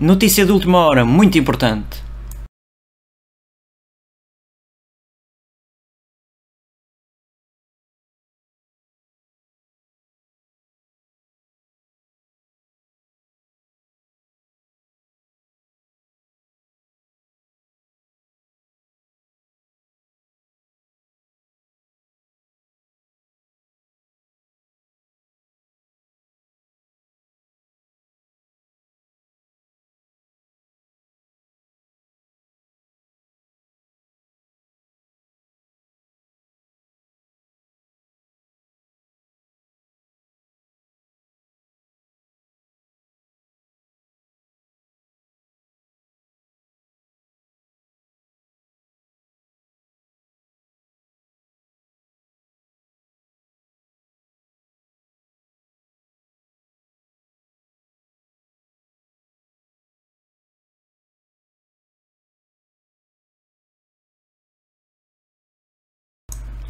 Notícia de última hora, muito importante.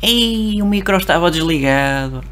Ei, o micro estava desligado.